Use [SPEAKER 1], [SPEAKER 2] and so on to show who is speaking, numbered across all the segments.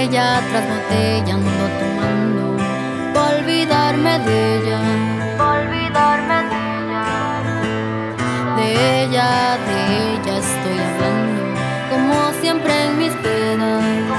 [SPEAKER 1] botella tras botella ando tomando olvidarme de ella.
[SPEAKER 2] Olvidarme de ella.
[SPEAKER 1] De ella, de ella estoy hablando Como siempre en mis penas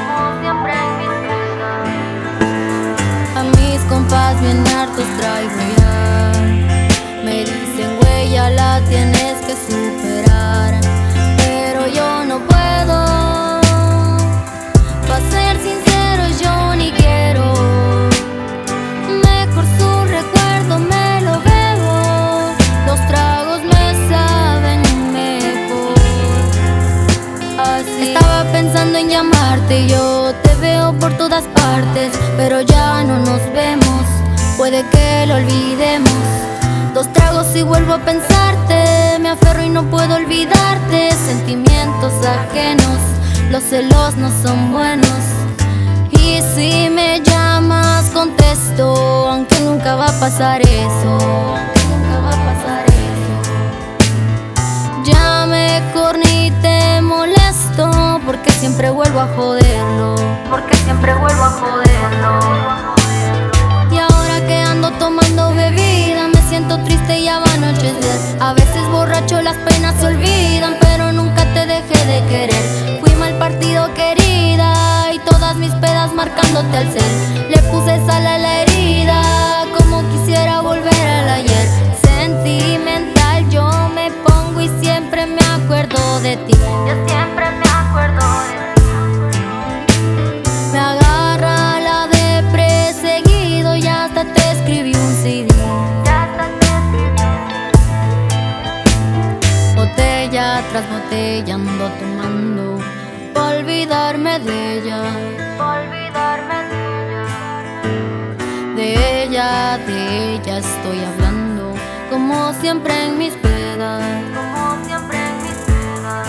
[SPEAKER 2] en
[SPEAKER 1] llamarte. Yo te veo por todas partes, pero ya no nos vemos. Puede que lo olvidemos. Dos tragos y vuelvo a pensarte. Me aferro y no puedo olvidarte. Sentimientos ajenos los celos no son buenos. Y si me llamas, contesto, aunque nunca va a pasar eso. Vuelvo a joderlo.
[SPEAKER 2] Porque siempre vuelvo a joderlo.
[SPEAKER 1] Y ahora que ando tomando bebida, me siento triste y ya va anochecer. A veces borracho las penas se olvidan, pero nunca te dejé de querer partido querida y todas mis pedas marcándote al ser. Le puse sal a la herida, como quisiera volver tras botella ando tomando Pa' olvidarme de ella.
[SPEAKER 2] Pa' olvidarme de ella.
[SPEAKER 1] De ella, de ella estoy hablando Como siempre en mis pedas.
[SPEAKER 2] Como siempre en mis pedas.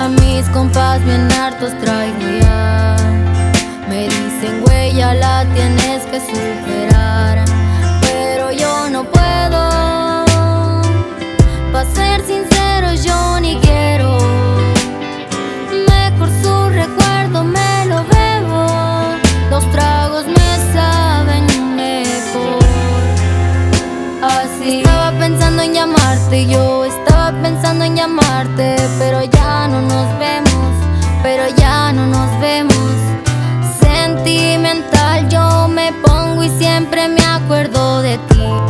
[SPEAKER 1] A mis compas bien hartos traigo ya. Me dicen güey ya la tienes que superar Estaba pensando en llamarte, yo estaba pensando en llamarte, pero ya no nos vemos, pero ya no nos vemos. Sentimental yo me pongo y siempre me acuerdo de ti.